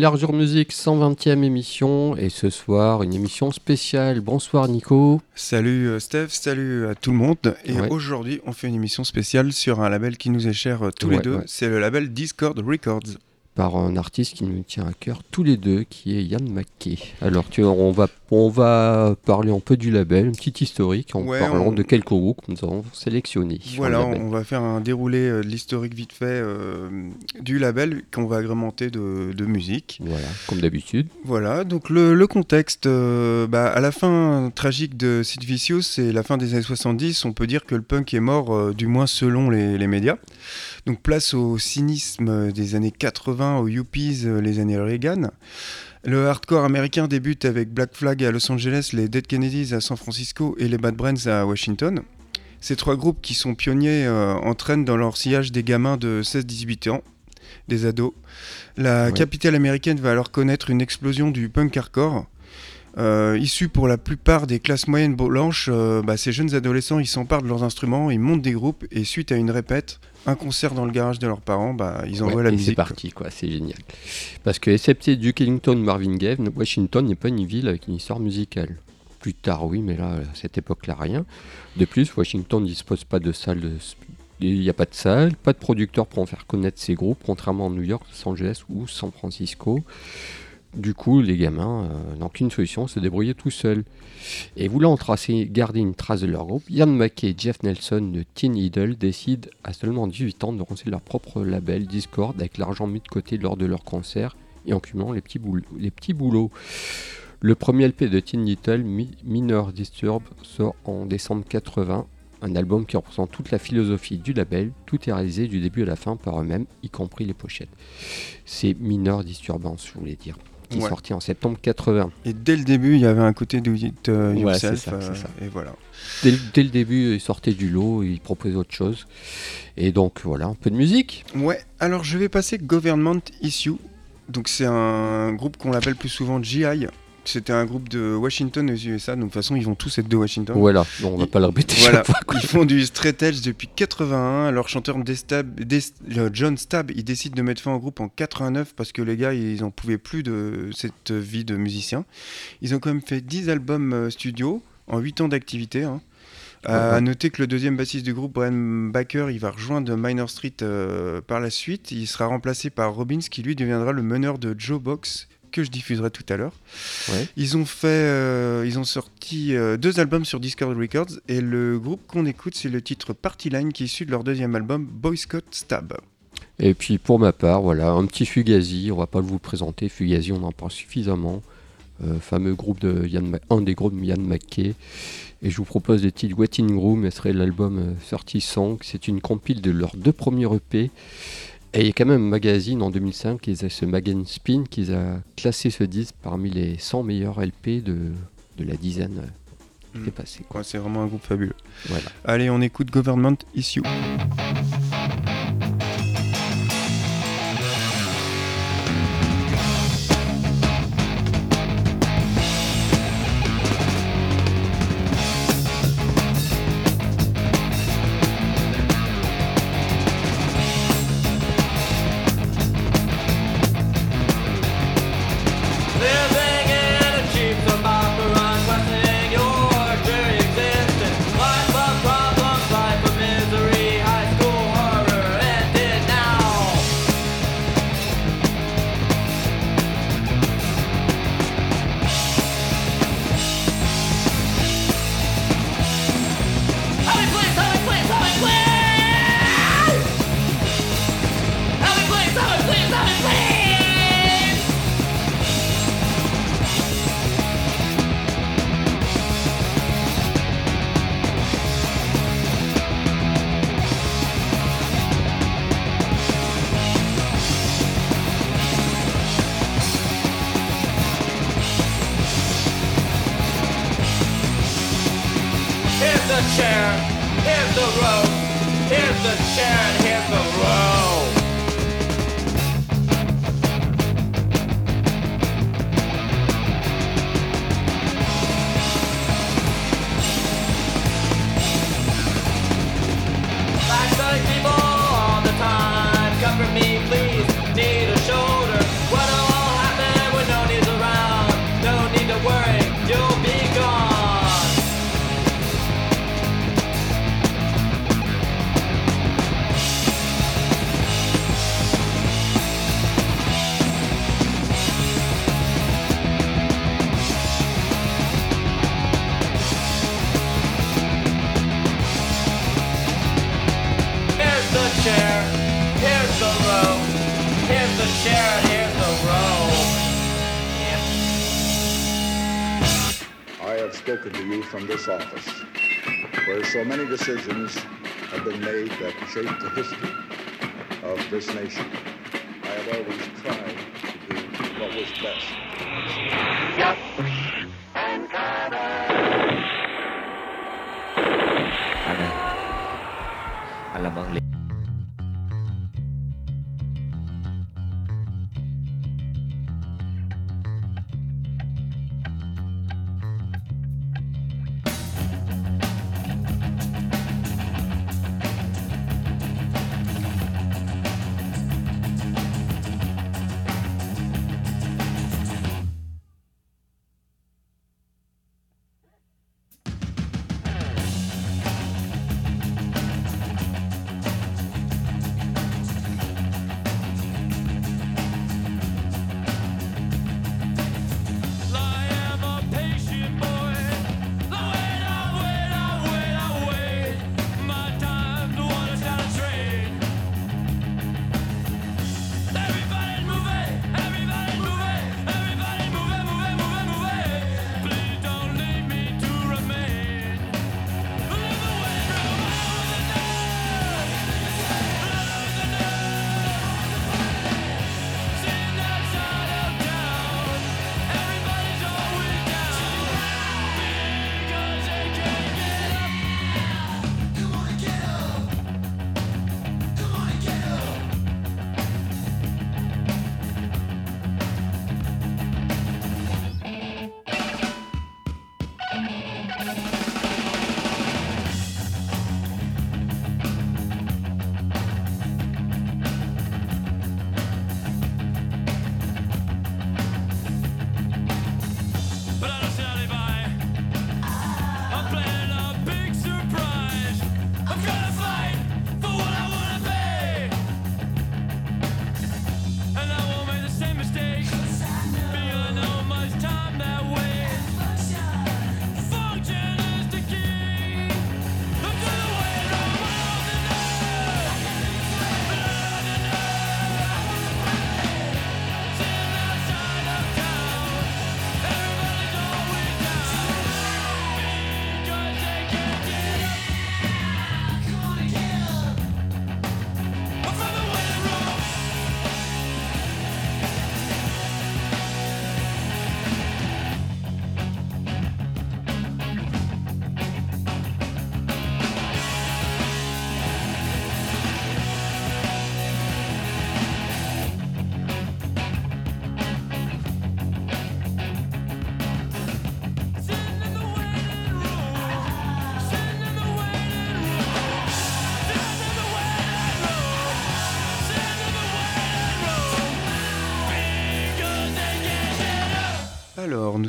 Enlargure Music, 120e émission, et ce soir, une émission spéciale. Bonsoir Nico. Salut euh, Steph, salut à tout le monde. Et Ouais. aujourd'hui, on fait une émission spéciale sur un label qui nous est cher euh, tous Ouais, les deux. ouais. C'est le label Discord Records. par un artiste qui nous tient à cœur tous les deux, qui est Yann McKay. Alors, tu on va, on va parler un peu du label, une petite historique, en Ouais, parlant on- de quelques groupes que nous avons sélectionnés. Voilà, on va faire un déroulé euh, de l'historique vite fait euh, du label qu'on va agrémenter de, de musique. Voilà, comme d'habitude. Voilà, donc le, le contexte, euh, bah, à la fin tragique de Sid Vicious, c'est la fin des années 70, on peut dire que le punk est mort, euh, du moins selon les, les médias. Donc place au cynisme des années 80, aux yuppies, les années Reagan. Le hardcore américain débute avec Black Flag à Los Angeles, les Dead Kennedys à San Francisco et les Bad Brains à Washington. Ces trois groupes qui sont pionniers euh, entraînent dans leur sillage des gamins de 16-18 ans, des ados. La Ouais. capitale américaine va alors connaître une explosion du punk hardcore. Euh, issus pour la plupart des classes moyennes blanches, euh, bah, ces jeunes adolescents ils s'emparent de leurs instruments, ils montent des groupes et suite à une répète, un concert dans le garage de leurs parents, bah, ils envoient Ouais, la et musique. c'est parti, quoi, c'est génial. Parce que, excepté Duke Ellington, Marvin Gaye, Washington n'est pas une ville avec une histoire musicale. Plus tard, oui, mais là, à cette époque-là, rien. De plus, Washington ne dispose pas de salles de... Il n'y a pas de salle, pas de producteur pour en faire connaître ses groupes, contrairement à New York, Los Angeles ou San Francisco. Du coup, les gamins euh, n'ont qu'une solution, se débrouiller tout seuls. Et voulant tracer, garder une trace de leur groupe, Ian McKay et Jeff Nelson de Teen Idol décident à seulement 18 ans de lancer leur propre label Discord avec l'argent mis de côté lors de leurs concerts et en cumulant les petits, boulots. Le premier LP de Teen Idol, Mi- Minor Disturb, sort en décembre 80. Un album qui représente toute la philosophie du label. Tout est réalisé du début à la fin par eux-mêmes, y compris les pochettes. C'est Minor Disturbance, je voulais dire, qui est Ouais. sorti en septembre 80. Et dès le début, il y avait un côté do it uh, yourself. c'est ça, euh, ça. Et voilà. Dès, le- dès le début, il sortait du lot, il proposait autre chose. Et donc voilà, un peu de musique. Ouais, alors je vais passer Government Issue. Donc c'est un groupe qu'on l'appelle plus souvent GI. C'était un groupe de Washington aux USA. Donc de toute façon, ils vont tous être de Washington. Voilà, bon, on va pas le répéter Voilà, fois. ils font du straight edge depuis 81. Leur chanteur Destab- John Stab, il décide de mettre fin au groupe en 89 parce que les gars, ils en pouvaient plus de cette vie de musicien. Ils ont quand même fait 10 albums euh, studio en 8 ans d'activité. hein. Ouais. À noter que le deuxième bassiste du groupe, Brian Baker, il va rejoindre Minor Street euh, par la suite. Il sera remplacé par Robbins, qui lui deviendra le meneur de Joe Box, que je diffuserai tout à l'heure. Ouais. Ils ont fait, euh, ils ont sorti euh, deux albums sur Discord Records et le groupe qu'on écoute c'est le titre Party Line qui est issu de leur deuxième album Boy Scout Stab. Et puis pour ma part, voilà, un petit Fugazi, on va pas vous le présenter, Fugazi on en parle suffisamment. Euh, fameux groupe de Yann un des groupes de Yann McKay. Et je vous propose le titre Waiting Room, ce serait l'album euh, 30 Song. C'est une compile de leurs deux premiers EP. Et il y a quand même un magazine en 2005, qui est ce Magazine Spin, qui a classé ce disque parmi les 100 meilleurs LP de, de la dizaine euh, qui Mm. est passée. Ouais, c'est vraiment un groupe fabuleux. Voilà. Allez, on écoute Government Issue. chair. Here's the rope. Here's the chair. From this office, where so many decisions have been made that shape the history of this nation. I have always tried to do what was best.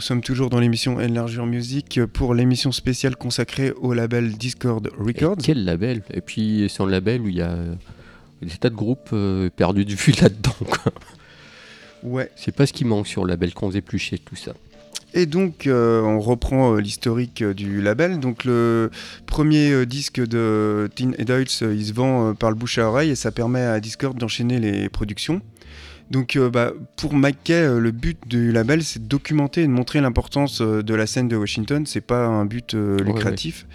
Nous sommes toujours dans l'émission Enlargure Music pour l'émission spéciale consacrée au label Discord Et Records. quel label? Et puis c'est un label où il y a des tas de groupes euh, perdus de vue là-dedans. Ouais. C'est pas ce qui manque sur le label qu'on faisait plus tout ça. Et donc, euh, on reprend euh, l'historique euh, du label. Donc, le premier disque de Teen Adults, il se vend par le bouche à oreille et ça permet à Discord d'enchaîner les productions. Donc, euh, bah, pour McKay, euh, le but du label, c'est de documenter et de montrer l'importance euh, de la scène de Washington. C'est pas un but Ouais, lucratif.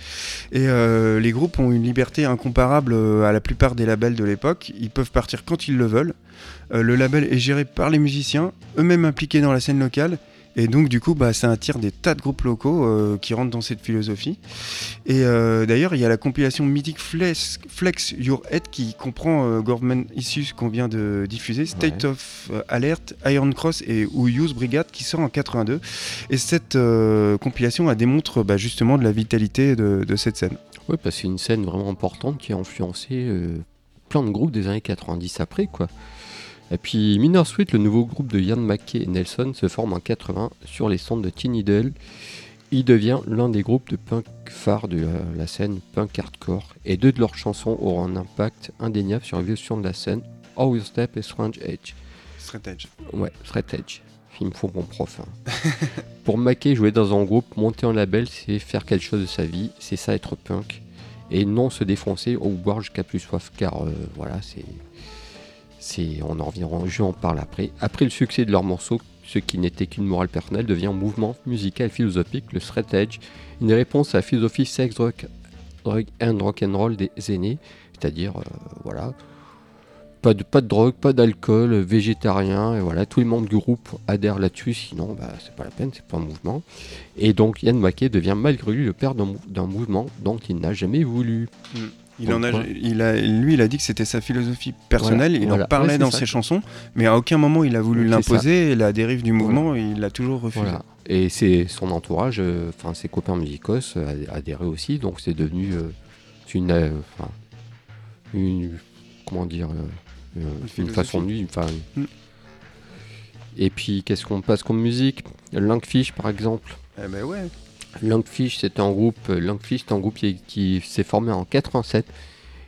Et les groupes ont une liberté incomparable à la plupart des labels de l'époque. Ils peuvent partir quand ils le veulent. Le label est géré par les musiciens, eux-mêmes impliqués dans la scène locale. Et donc, du coup, bah, ça attire des tas de groupes locaux euh, qui rentrent dans cette philosophie. Et euh, d'ailleurs, il y a la compilation mythique Flex, Flex Your Head qui comprend euh, Government Issues qu'on vient de diffuser, State Ouais. of euh, Alert, Iron Cross et ou Use Brigade qui sort en 82. Et cette compilation elle démontre bah, justement de la vitalité de, de cette scène. Ouais, parce que c'est une scène vraiment importante qui a influencé plein de groupes des années 90 après, quoi. Et puis Minor Sweet, le nouveau groupe de Ian McKay et Nelson, se forme en 80 sur les centres de Teen Idol. Il devient l'un des groupes de punk phares de la scène punk hardcore, et deux de leurs chansons auront un impact indéniable sur l'évolution de la scène, Our Step et Strange Edge. Straight Edge. Ouais, Straight Edge. Il me faut mon prof. hein. Pour Mackay, jouer dans un groupe, monter en label, c'est faire quelque chose de sa vie. C'est ça être punk. Et non se défoncer ou boire jusqu'à plus soif. Car euh, voilà, c'est. C'est, on en reviendra, je en parle après. Après le succès de leur morceau, ce qui n'était qu'une morale personnelle devient un mouvement musical philosophique, le straight edge, une réponse à la philosophie sex, rock, drug and rock and roll des aînés, c'est-à-dire, euh, voilà, pas de, drogue, pas d'alcool, végétarien, et voilà, tout le monde du groupe adhère là-dessus, sinon, bah, c'est pas la peine, c'est pas un mouvement. Et donc, Yann Mackey devient malgré lui le père d'un mou- d'un mouvement dont il n'a jamais voulu. Il en a, Pourquoi il a, lui, il a dit que c'était sa philosophie personnelle. Voilà, il voilà. en parlait Ouais, dans ça. ses chansons, mais à aucun moment il a voulu l'imposer. La dérive du mouvement, il l'a toujours refusé. Voilà. Et c'est son entourage, euh, ses copains musicos euh, ad- adhéraient aussi, donc c'est devenu euh, une, euh, une, comment dire, une, façon de vivre. Mm. Et puis qu'est-ce qu'on passe comme musique? Lankfish par exemple. Eh ben ouais. Lankfish c'est un groupe, euh, un groupe qui, s'est formé en 87.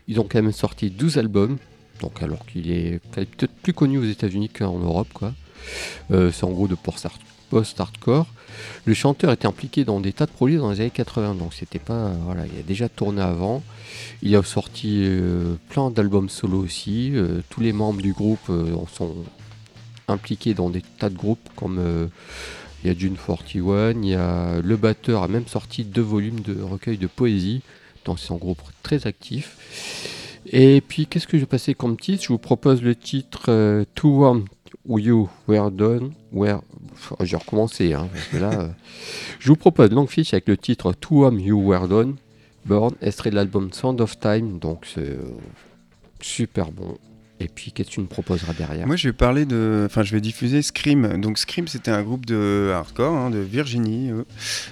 Ils ont quand même sorti 12 albums, donc alors qu'il est peut-être plus connu aux États-Unis qu'en Europe quoi. Euh, c'est en gros de post-hard- post-hardcore. Le chanteur était impliqué dans des tas de projets dans les années 80, donc c'était pas. euh, Voilà, il a déjà tourné avant. Il a sorti plein d'albums solo aussi. tous les membres du groupe sont impliqués dans des tas de groupes comme. Il y a June 41, il y a le batteur a même sorti deux volumes de recueil de poésie, donc c'est un groupe très actif. Et puis qu'est-ce que je vais passer comme titre? Je vous propose le titre euh, To Warm You Were Done, Where... Enfin, J'ai recommencé, hein, parce que là, euh, je vous propose Longfish avec le titre To Warm You Were Done, Born, extrait de l'album Sound of Time, donc c'est euh, super bon. Et puis qu'est-ce que tu me proposeras derrière Moi, je vais parler de. Enfin, je vais diffuser Scream. Donc, Scream, c'était un groupe de hardcore hein, de Virginie.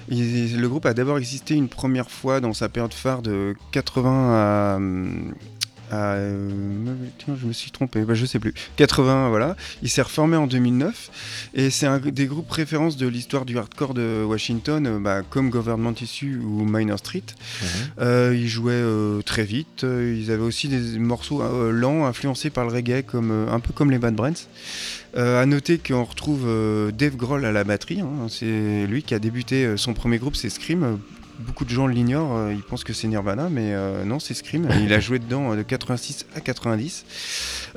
le groupe a d'abord existé une première fois dans sa période phare de 80 à. À, euh, tiens, je me suis trompé, bah, je sais plus. 80, voilà. Il s'est reformé en 2009 et c'est un des groupes références de l'histoire du hardcore de Washington, euh, bah, comme Government Issue ou Minor Street. Ouais. Euh, ils jouaient euh, très vite. ils avaient aussi des morceaux lents influencés par le reggae, comme, un peu comme les Bad Brains. Euh, à noter qu'on retrouve Dave Grohl à la batterie. hein. C'est lui qui a débuté son premier groupe, c'est Scream. Beaucoup de gens l'ignorent, euh, ils pensent que c'est Nirvana, mais euh, non, c'est Scream. Il a joué dedans euh, de 86 à 90.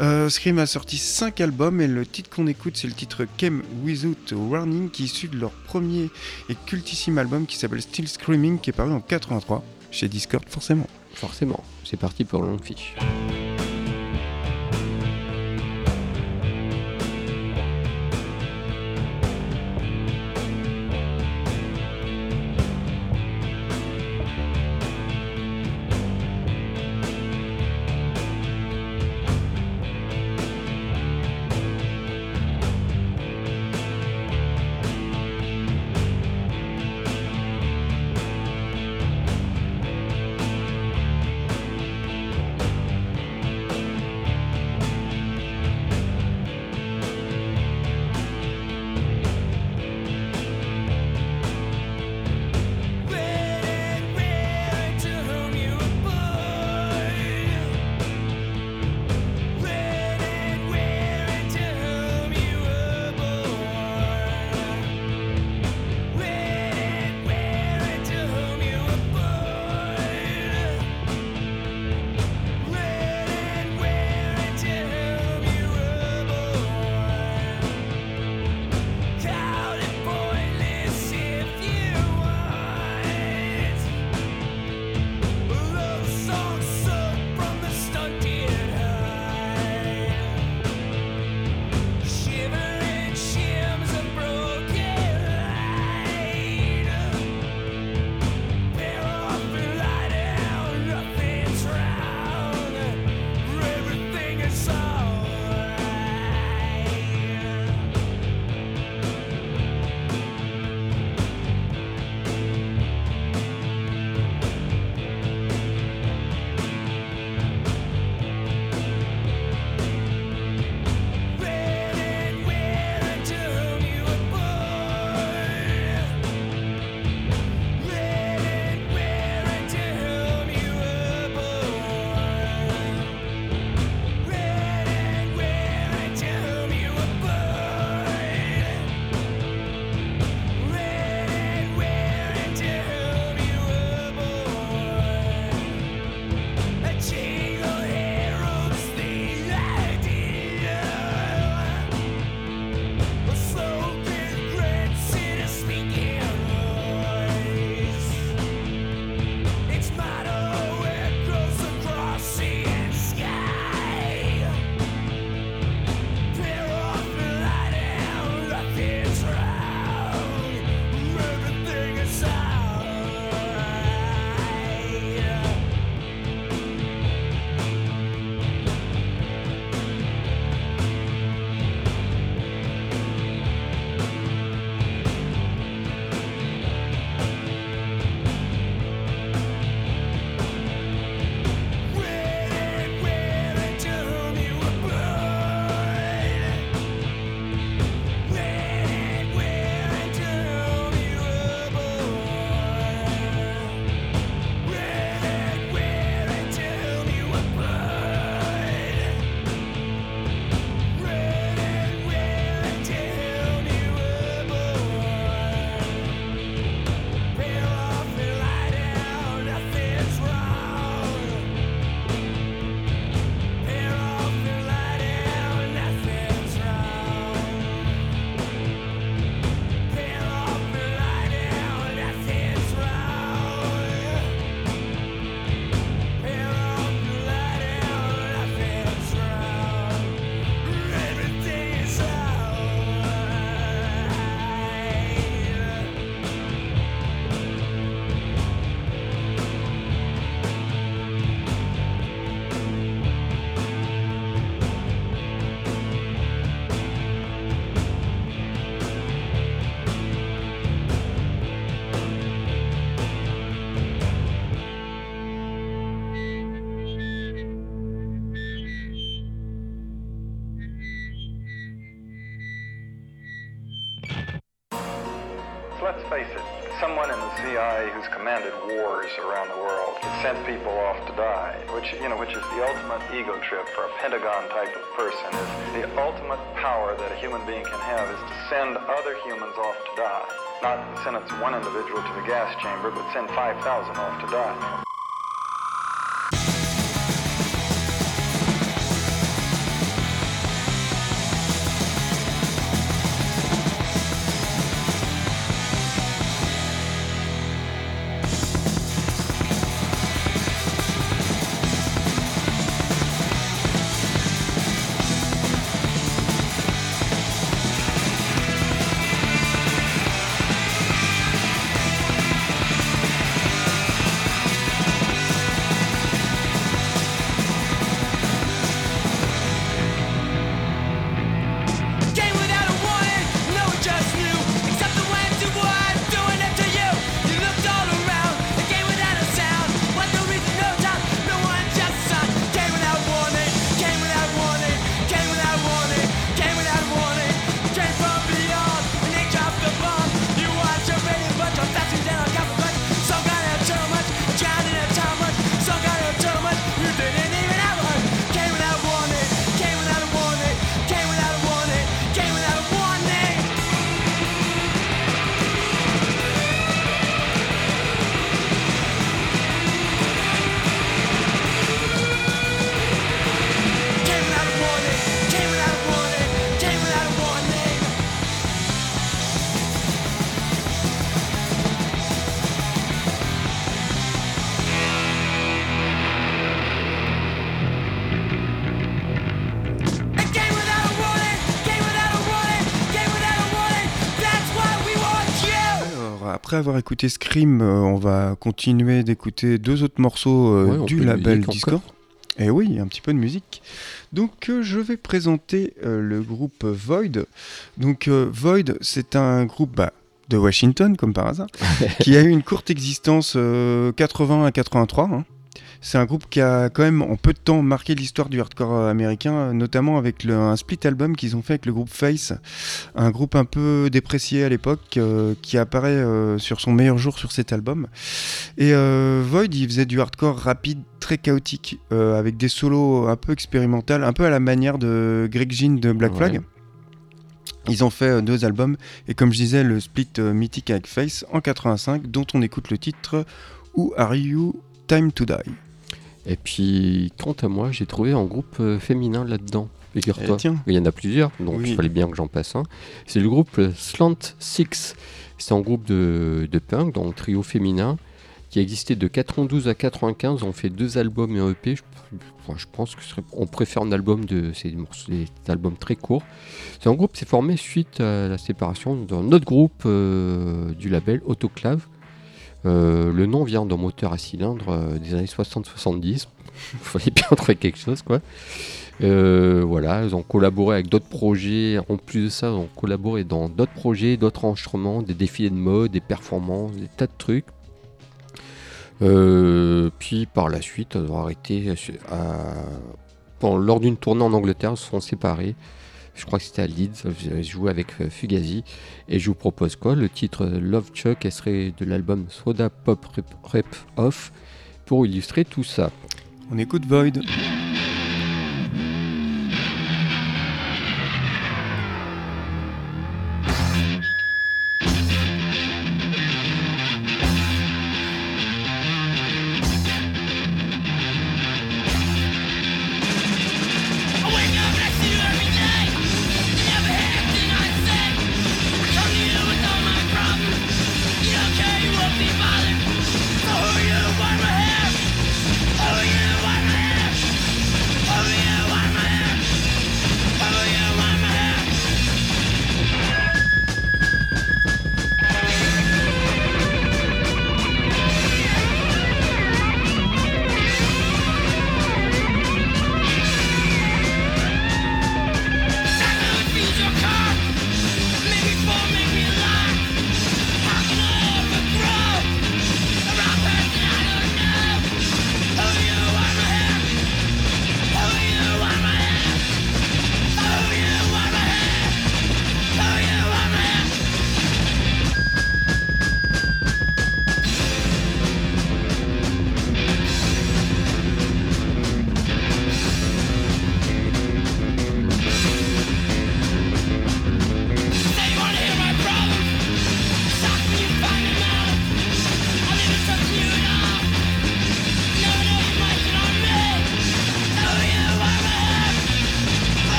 Euh, Scream a sorti 5 albums et le titre qu'on écoute, c'est le titre Came Without Warning, qui est issu de leur premier et cultissime album qui s'appelle Still Screaming, qui est paru en 83 chez Discord, forcément. Forcément, c'est parti pour Longfish. Thank Wars around the world It sent people off to die, which you know, which is the ultimate ego trip for a Pentagon type of person. Is the ultimate power that a human being can have is to send other humans off to die. Not sentence one individual to the gas chamber, but send 5,000 off to die. Après avoir écouté Scream, euh, on va continuer d'écouter deux autres morceaux euh, Ouais, du label Discord. Et oui, un petit peu de musique. Donc, euh, je vais présenter le groupe Void. Donc, Void, c'est un groupe bah, de Washington, comme par hasard, qui a eu une courte existence euh, 80 à 83. hein. C'est un groupe qui a quand même en peu de temps marqué l'histoire du hardcore euh, américain, euh, notamment avec le- un split album qu'ils ont fait avec le groupe Face, un groupe un peu déprécié à l'époque, euh, qui apparaît euh, sur son meilleur jour sur cet album. Et euh, Void, il faisait du hardcore rapide, très chaotique, avec des solos un peu expérimentaux, un peu à la manière de Greg Ginn de Black Ouais. Flag. Ils ont fait deux albums, et comme je disais, le split mythique avec Face en 85, dont on écoute le titre Who Are You? Time to Die. Et puis, quant à moi, j'ai trouvé un groupe euh, féminin là-dedans. Figure-toi. Eh. Il y en a plusieurs, donc Oui. il fallait bien que j'en passe un. C'est le groupe euh, Slant Six. C'est un groupe de, de punk, donc trio féminin, qui a existé de 92 à 95. On fait deux albums et un EP. Je, pense que serait- on préfère un album de ces albums très courts. C'est un groupe qui s'est formé suite à la séparation d'un autre groupe euh, du label Autoclave. Euh, le nom vient d'un moteur à cylindre euh, des années 60-70. Il fallait bien trouver quelque chose, quoi. Euh, voilà, ils ont collaboré avec d'autres projets. En plus de ça, ils ont collaboré dans d'autres projets, d'autres enregistrements, des défilés de mode, des performances, des tas de trucs. Puis par la suite, ils ont arrêté. lors d'une tournée en Angleterre, ils se sont séparés. Je crois que c'était à Leeds. J'ai joué avec euh, Fugazi. Et je vous propose quoi? Le titre euh, Love Chuck, elle serait de l'album Soda Pop Rip, Rip Off pour illustrer tout ça. On écoute Void.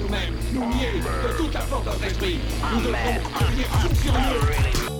Nous-mêmes, nous nier de toute la force de notre esprit. Nous devrons devenir fous furieux.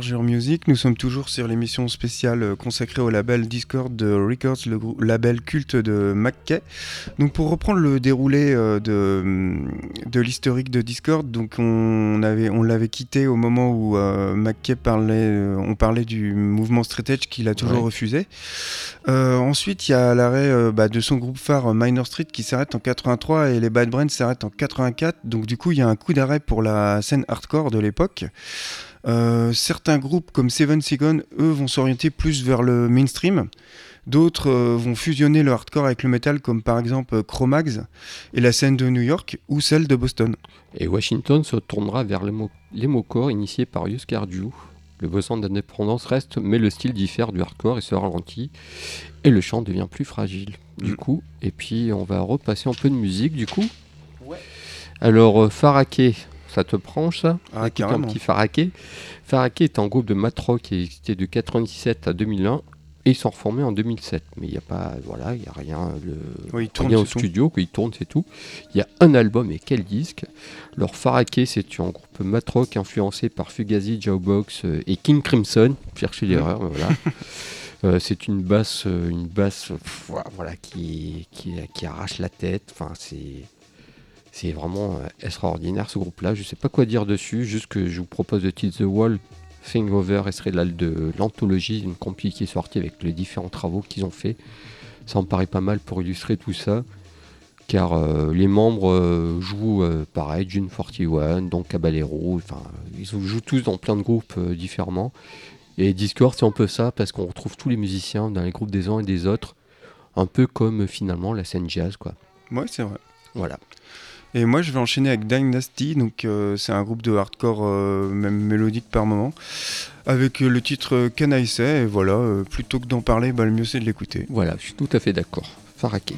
Music, nous sommes toujours sur l'émission spéciale euh, consacrée au label Discord de Records, le label culte de McKay. Donc, pour reprendre le déroulé euh, de, hum, de l'historique de Discord, donc on, avait, on l'avait quitté au moment où euh, McKay parlait, euh, on parlait du mouvement straight edge qu'il a toujours Ouais. refusé. Euh, ensuite, il y a l'arrêt bah, de son groupe phare Minor Street qui s'arrête en 83 et les Bad Brains s'arrêtent en 84. Donc, du coup, il y a un coup d'arrêt pour la scène hardcore de l'époque. Euh, certains groupes comme Seven Seconds, eux, vont s'orienter plus vers le mainstream. D'autres euh, vont fusionner le hardcore avec le metal, comme par exemple euh, Cro-Mags et la scène de New York ou celle de Boston. Et Washington se tournera vers l'emo- l'emocore initié par Yus Cardew. Le besoin d'indépendance reste, mais le style diffère du hardcore et se ralentit. Et le chant devient plus fragile, du Mm. coup. Et puis, on va repasser un peu de musique, du coup. Alors, euh, Faraké, ça te branche, ça Ah, un petit Faraké. Faraké est un groupe de mat rock qui a existé de 97 à 2001 et ils sont reformés en 2007. Mais il n'y a pas, voilà, il y a rien, le, Oui, ils tournent, rien au tout. studio, qu'ils tournent, c'est tout. Il y a un album et quel disque Leur Faraké, c'est un groupe matrock influencé par Fugazi, Jawbox euh, et King Crimson. Cherchez l'erreur, mais voilà. Euh, c'est une basse, euh, une basse, pff, voilà, qui, qui, qui arrache la tête. Enfin, c'est, c'est vraiment euh, extraordinaire ce groupe-là. Je sais pas quoi dire dessus, juste que je vous propose de Till the Wall. Thing Over serait de l'anthologie, une compil qui est sortie avec les différents travaux qu'ils ont fait. Ça me paraît pas mal pour illustrer tout ça, car euh, les membres euh, jouent euh, pareil, June 41, donc Caballero, enfin, ils jouent tous dans plein de groupes différemment. Et Discord, c'est un peu ça, parce qu'on retrouve tous les musiciens dans les groupes des uns et des autres, un peu comme finalement la scène jazz, quoi. Ouais, c'est vrai. Voilà. Et moi, je vais enchaîner avec Dynasty, donc euh, c'est un groupe de hardcore, euh, même mélodique par moment, avec euh, le titre Can I Say, et voilà, plutôt que d'en parler, bah, le mieux c'est de l'écouter. Voilà, je suis tout à fait d'accord. Faraké.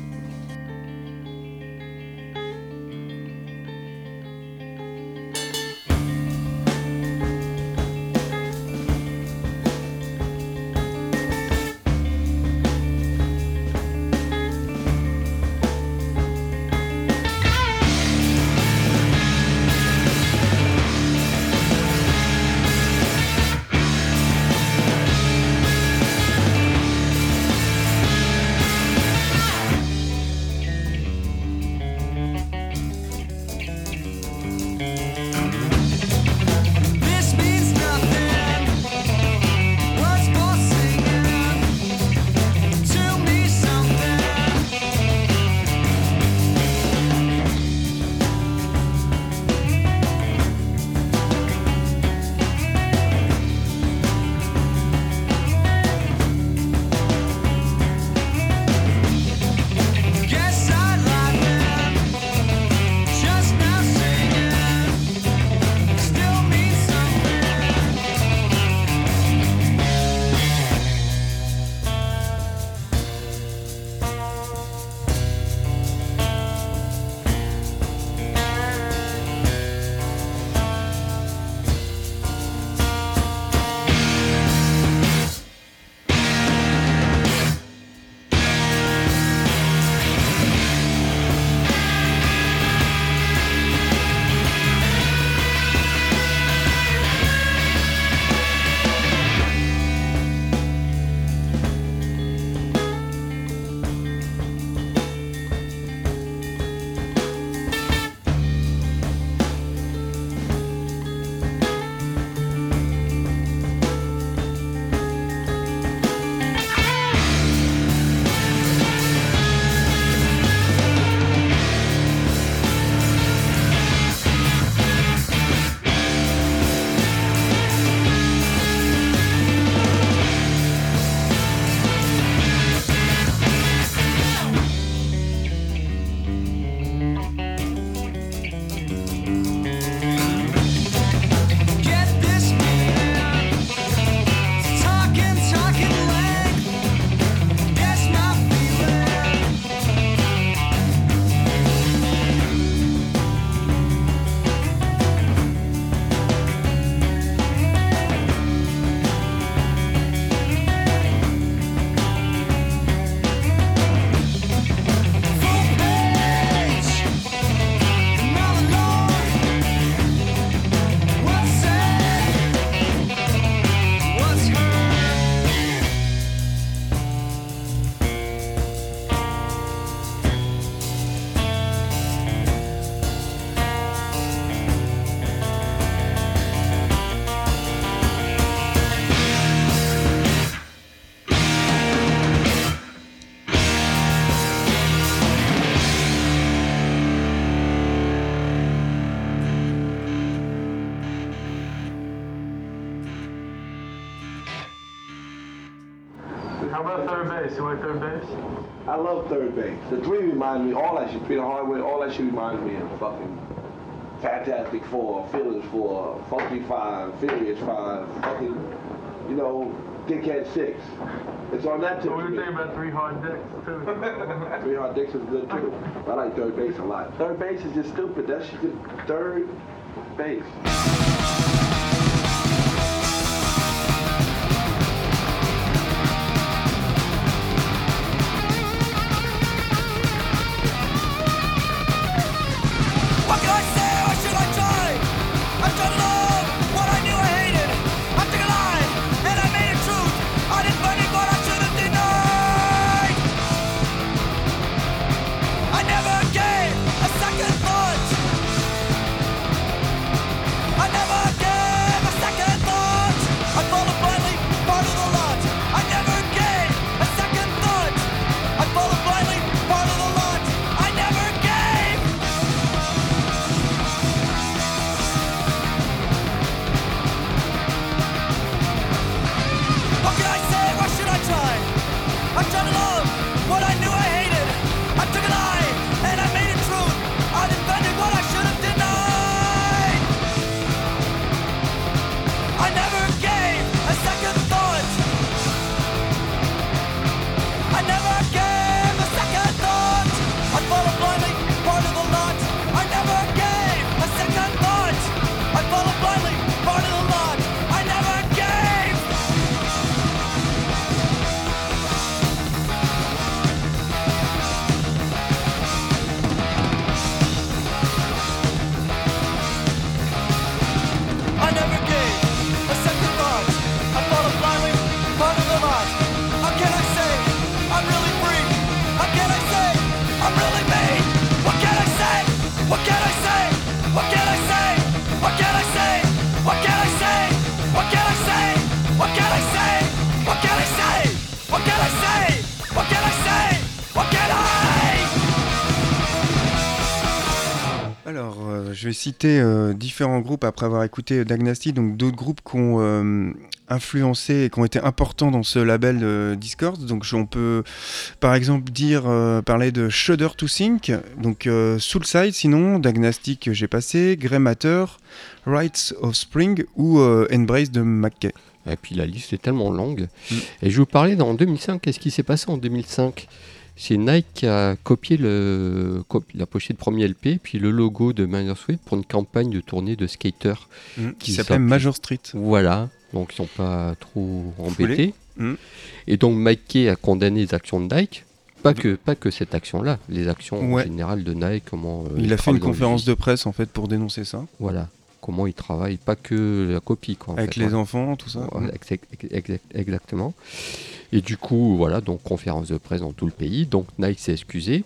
Third base. The three remind me, all that shit, Peter Hardaway, all that shit reminds me of fucking Fantastic Four, Fearless Four, Funky Five, Furious Five, fucking, you know, Dickhead Six. It's on that tip. What do you think about three hard dicks too? Three Hard Dicks is good too. I like third base a lot. Third base is just stupid. That shit just third base. yourself. Alors, euh, je vais citer euh, différents groupes après avoir écouté Dagnasty, donc d'autres groupes qui ont euh, influencé et qui ont été importants dans ce label euh, Discord. Donc, on peut par exemple dire, parler de Shudder to Think, donc Soulside sinon, Dagnasty que j'ai passé, Grey Matter, Rights of Spring ou Embrace de McKay. Et puis la liste est tellement longue. Mm. Et je vous parlais dans 2005, qu'est-ce qui s'est passé en 2005 C'est Nike qui a copié le, la pochette premier LP, puis le logo de Minor Sweet pour une campagne de tournée de skaters. Mm, qui s'appelle Major Street. Voilà, donc ils sont pas trop embêtés. Mm. Et donc Mike Kay a condamné les actions de Nike. Pas que, pas que cette action-là, les actions Ouais. en général de Nike, comment... euh, Il a fait une conférence de presse en fait pour dénoncer ça, Voilà, comment ils travaillent, pas que la copie. Quoi, avec fait, les ouais. enfants, tout ça. Exact- exact- exactement. Et du coup, voilà, donc conférence de presse dans tout le pays. Donc Nike s'est excusé.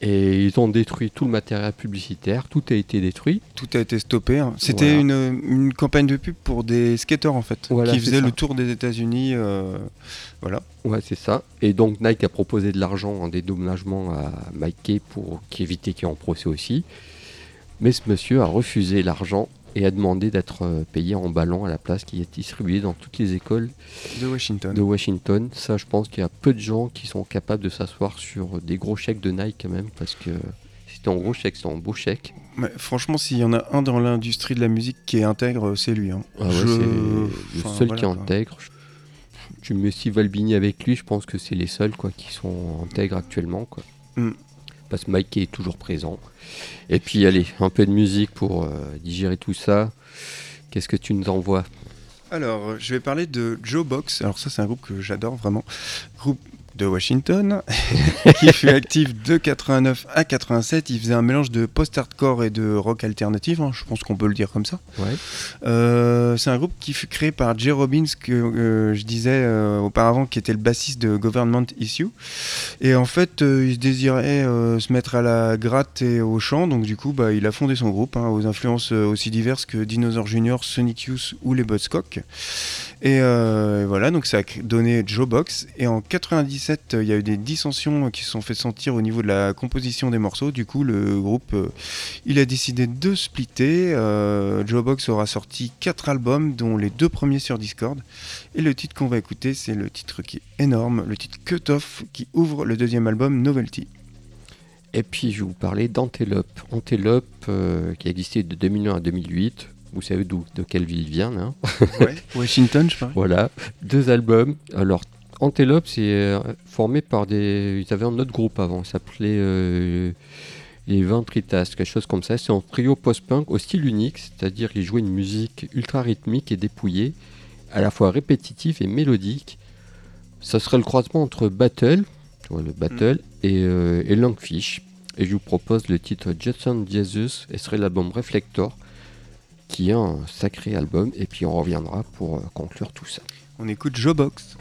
Et ils ont détruit tout le matériel publicitaire, tout a été détruit. Tout a été stoppé. hein. C'était Voilà. une, une campagne de pub pour des skateurs en fait, Voilà, qui faisaient ça. le tour des États-Unis. euh, voilà. Ouais, c'est ça. Et donc Nike a proposé de l'argent en dédommagement à Mike Kay pour éviter qu'il y ait en procès aussi. Mais ce monsieur a refusé l'argent et a demandé d'être euh, payé en ballon à la place qui est distribué dans toutes les écoles De Washington. de Washington. Ça, je pense qu'il y a peu de gens qui sont capables de s'asseoir sur des gros chèques de Nike quand même, parce que c'était un gros chèque, c'est un beau chèque. Mais franchement, s'il y en a un dans l'industrie de la musique qui est intègre, c'est lui. hein. Ah ouais, Je- c'est le enfin, seul voilà, qui est intègre. Tu mets Steve Albini avec lui, je pense que c'est les seuls quoi, qui sont intègres actuellement. Quoi. Mm. Mike est toujours présent. Et puis allez, un peu de musique pour euh, digérer tout ça. Qu'est-ce que tu nous envoies? Alors, je vais parler de Joe Box. Alors ça, c'est un groupe que j'adore vraiment. De Washington, qui fut actif de 89 à 87. Il faisait un mélange de post-hardcore et de rock alternatif, hein, je pense qu'on peut le dire comme ça. Ouais. Euh, c'est un groupe qui fut créé par Jay Robbins, que euh, je disais euh, auparavant, qui était le bassiste de Government Issue. Et en fait, il désirait se mettre à la gratte et au chant, donc du coup, bah, il a fondé son groupe, hein, aux influences aussi diverses que Dinosaur Jr., Sonic Youth ou les Buzzcock. Et, et voilà, donc ça a donné Joe Box. Et en 97, euh, il y a eu des dissensions qui se sont fait sentir au niveau de la composition des morceaux. Du coup, le groupe, euh, il a décidé de splitter. Euh, Joe Box aura sorti 4 albums, dont les deux premiers sur Discord. Et le titre qu'on va écouter, c'est le titre qui est énorme, le titre Cut Off, qui ouvre le deuxième album Novelty. Et puis je vais vous parler d'Antelope. Antelope euh, qui a existé de 2001 à 2008. Vous savez d'où, de quelle ville ils viennent. hein? Washington, je parle. Voilà, deux albums. Alors, Antelope, c'est euh, formé par des. Ils avaient un autre groupe avant, ça s'appelait euh, les Ventritas, quelque chose comme ça. C'est un trio post-punk au style unique, c'est-à-dire qu'ils jouaient une musique ultra rythmique et dépouillée, à la fois répétitive et mélodique. Ça serait le croisement entre Battle, le Battle, mm. et, euh, et Langfish. Et je vous propose le titre Jetson Jesus, et serait l'album Reflector, qui est un sacré album. Et puis on reviendra pour euh, conclure tout ça. On écoute Joe Box.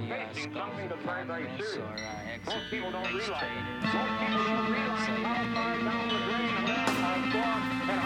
we're facing something that's very, very serious. Most people don't realize. Most people don't realize how far down the drain America has gone and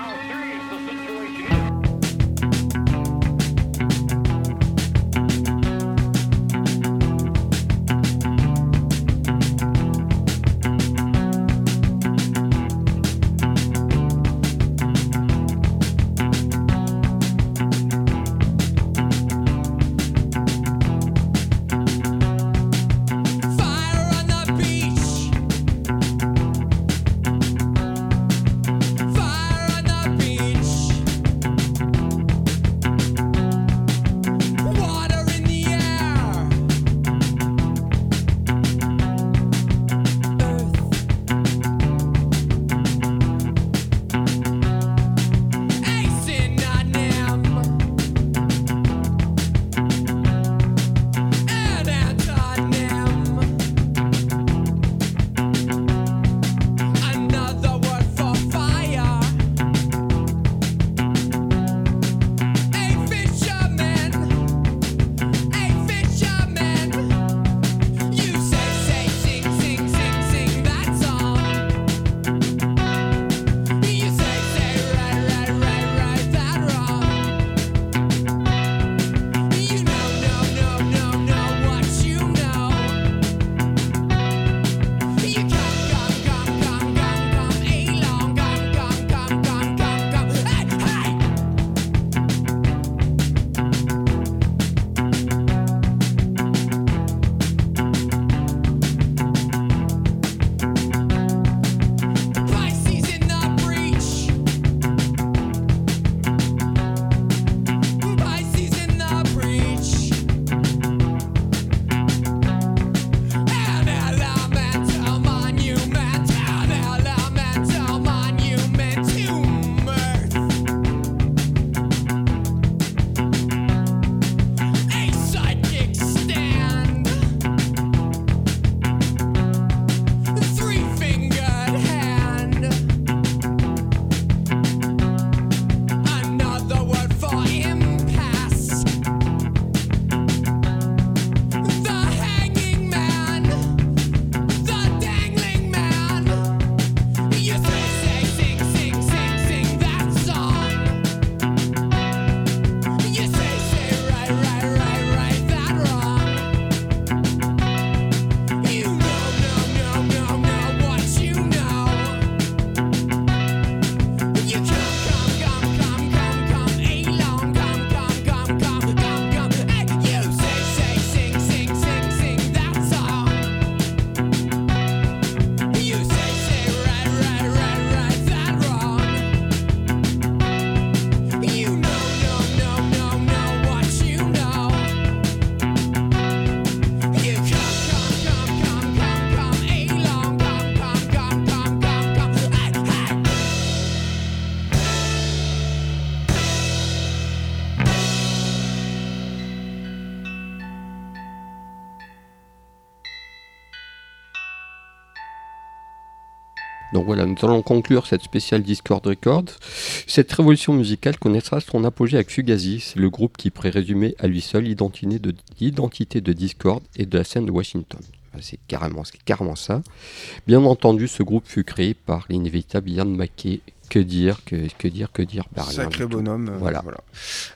nous allons conclure cette spéciale Discord Records. Cette révolution musicale connaîtra son apogée avec Fugazi, c'est le groupe qui prérésumer à lui seul l'identité de, Discord et de la scène de Washington. C'est carrément, ça. Bien entendu, ce groupe fut créé par l'inévitable Ian McKay. Que dire, que, que dire, que dire Bah, Sacré bonhomme. euh, Voilà.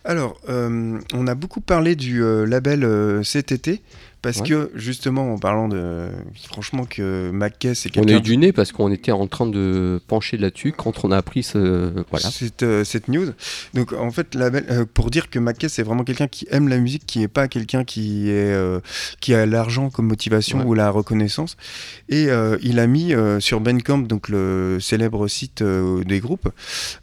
Alors, euh, on a beaucoup parlé du euh, label euh, CTT. Parce Ouais. que justement, en parlant de. Franchement, que McKay, c'est On a quelqu'un. eu du nez parce qu'on était en train de pencher là-dessus quand on a appris ce. Voilà. cette, euh, cette news. Donc en fait, euh, pour dire que Mackay c'est vraiment quelqu'un qui aime la musique, qui n'est pas quelqu'un qui est euh, qui a l'argent comme motivation Ouais. ou la reconnaissance. Et il a mis sur Bandcamp, donc le célèbre site des groupes,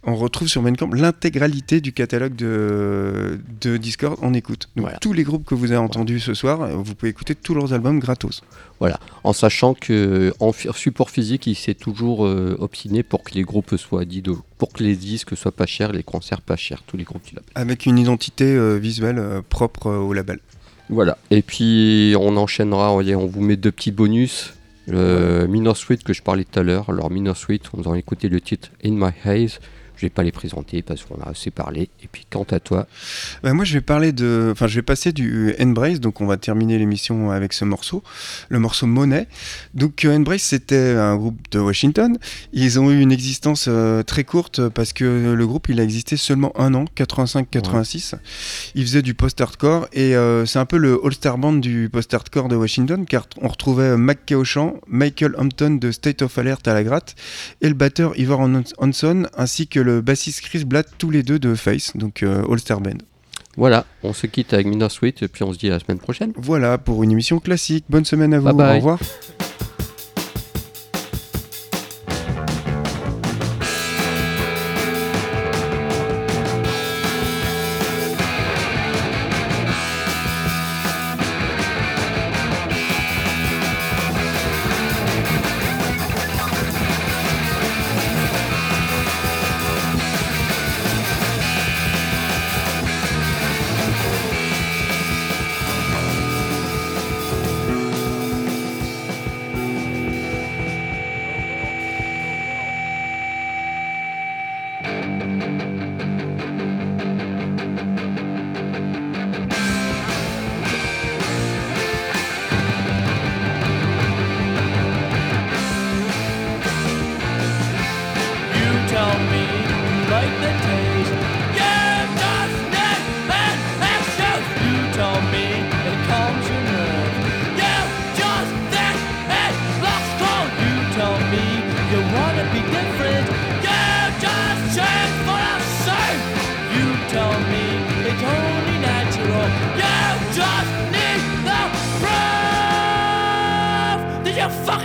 on retrouve sur Bandcamp l'intégralité du catalogue de, de Discord en écoute. Donc Voilà. tous les groupes que vous avez entendus ce soir, vous pouvez écouter tous leurs albums gratos. Voilà, en sachant que en support physique, il s'est toujours euh, obstiné pour que les groupes soient dits de- pour que les disques soient pas chers, les concerts pas chers, tous les groupes du label. Avec une identité euh, visuelle euh, propre au label. Voilà, et puis on enchaînera, on, on vous met deux petits bonus. Minor Suite que je parlais tout à l'heure, alors Minor Suite, on va écouter le titre In My Haze. Je vais pas les présenter parce qu'on a assez parlé. Et puis quant à toi, Bah, moi, je vais parler de. Enfin, je vais passer du Embrace, donc on va terminer l'émission avec ce morceau, le morceau Monet. Donc, euh, Embrace, c'était un groupe de Washington. Ils ont eu une existence euh, très courte parce que le groupe, il a existé seulement un an, 85-86. Ils faisaient du post-hardcore et euh, c'est un peu le all-star band du post-hardcore de Washington car on retrouvait McKay au chant, Michael Hampton de State of Alert à la gratte et le batteur Ivor Hans- Hanson ainsi que le bassiste Chris Blatt, tous les deux de Face, donc euh, all-star band. voilà, on se quitte avec Minor Suite et puis on se dit à la semaine prochaine. Voilà pour une émission classique. Bonne semaine à vous. Bye bye. Au revoir.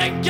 and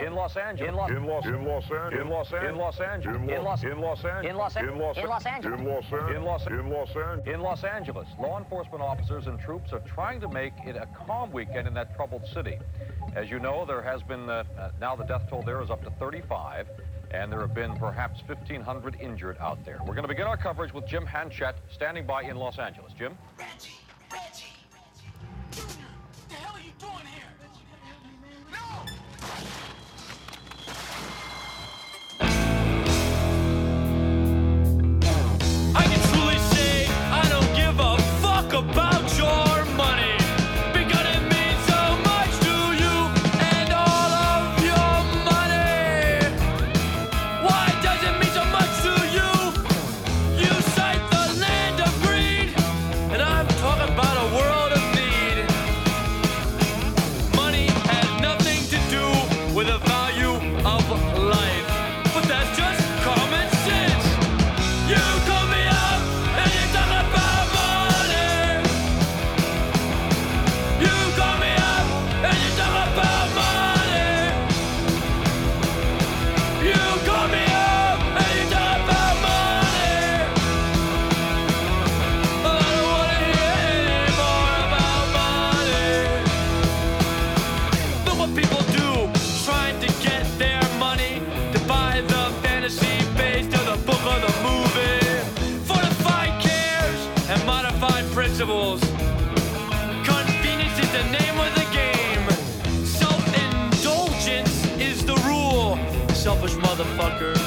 In Los Angeles. In Los Angeles. In Los In Los In Los Angeles. In Los In Los Angeles. In Los In Los Angeles. In Los An- In Los in Los Angeles. In Los In Los In Los Angeles. In Los Angeles. Law enforcement officers and troops are trying to make it a calm weekend in that troubled city. As you know, there has been uh, uh, now the death toll there is up to 35. And there have been perhaps 1,500 injured out there. We're going to begin our coverage with Jim Hanchett standing by in Los Angeles. Jim? I a fuck about your selfish motherfucker.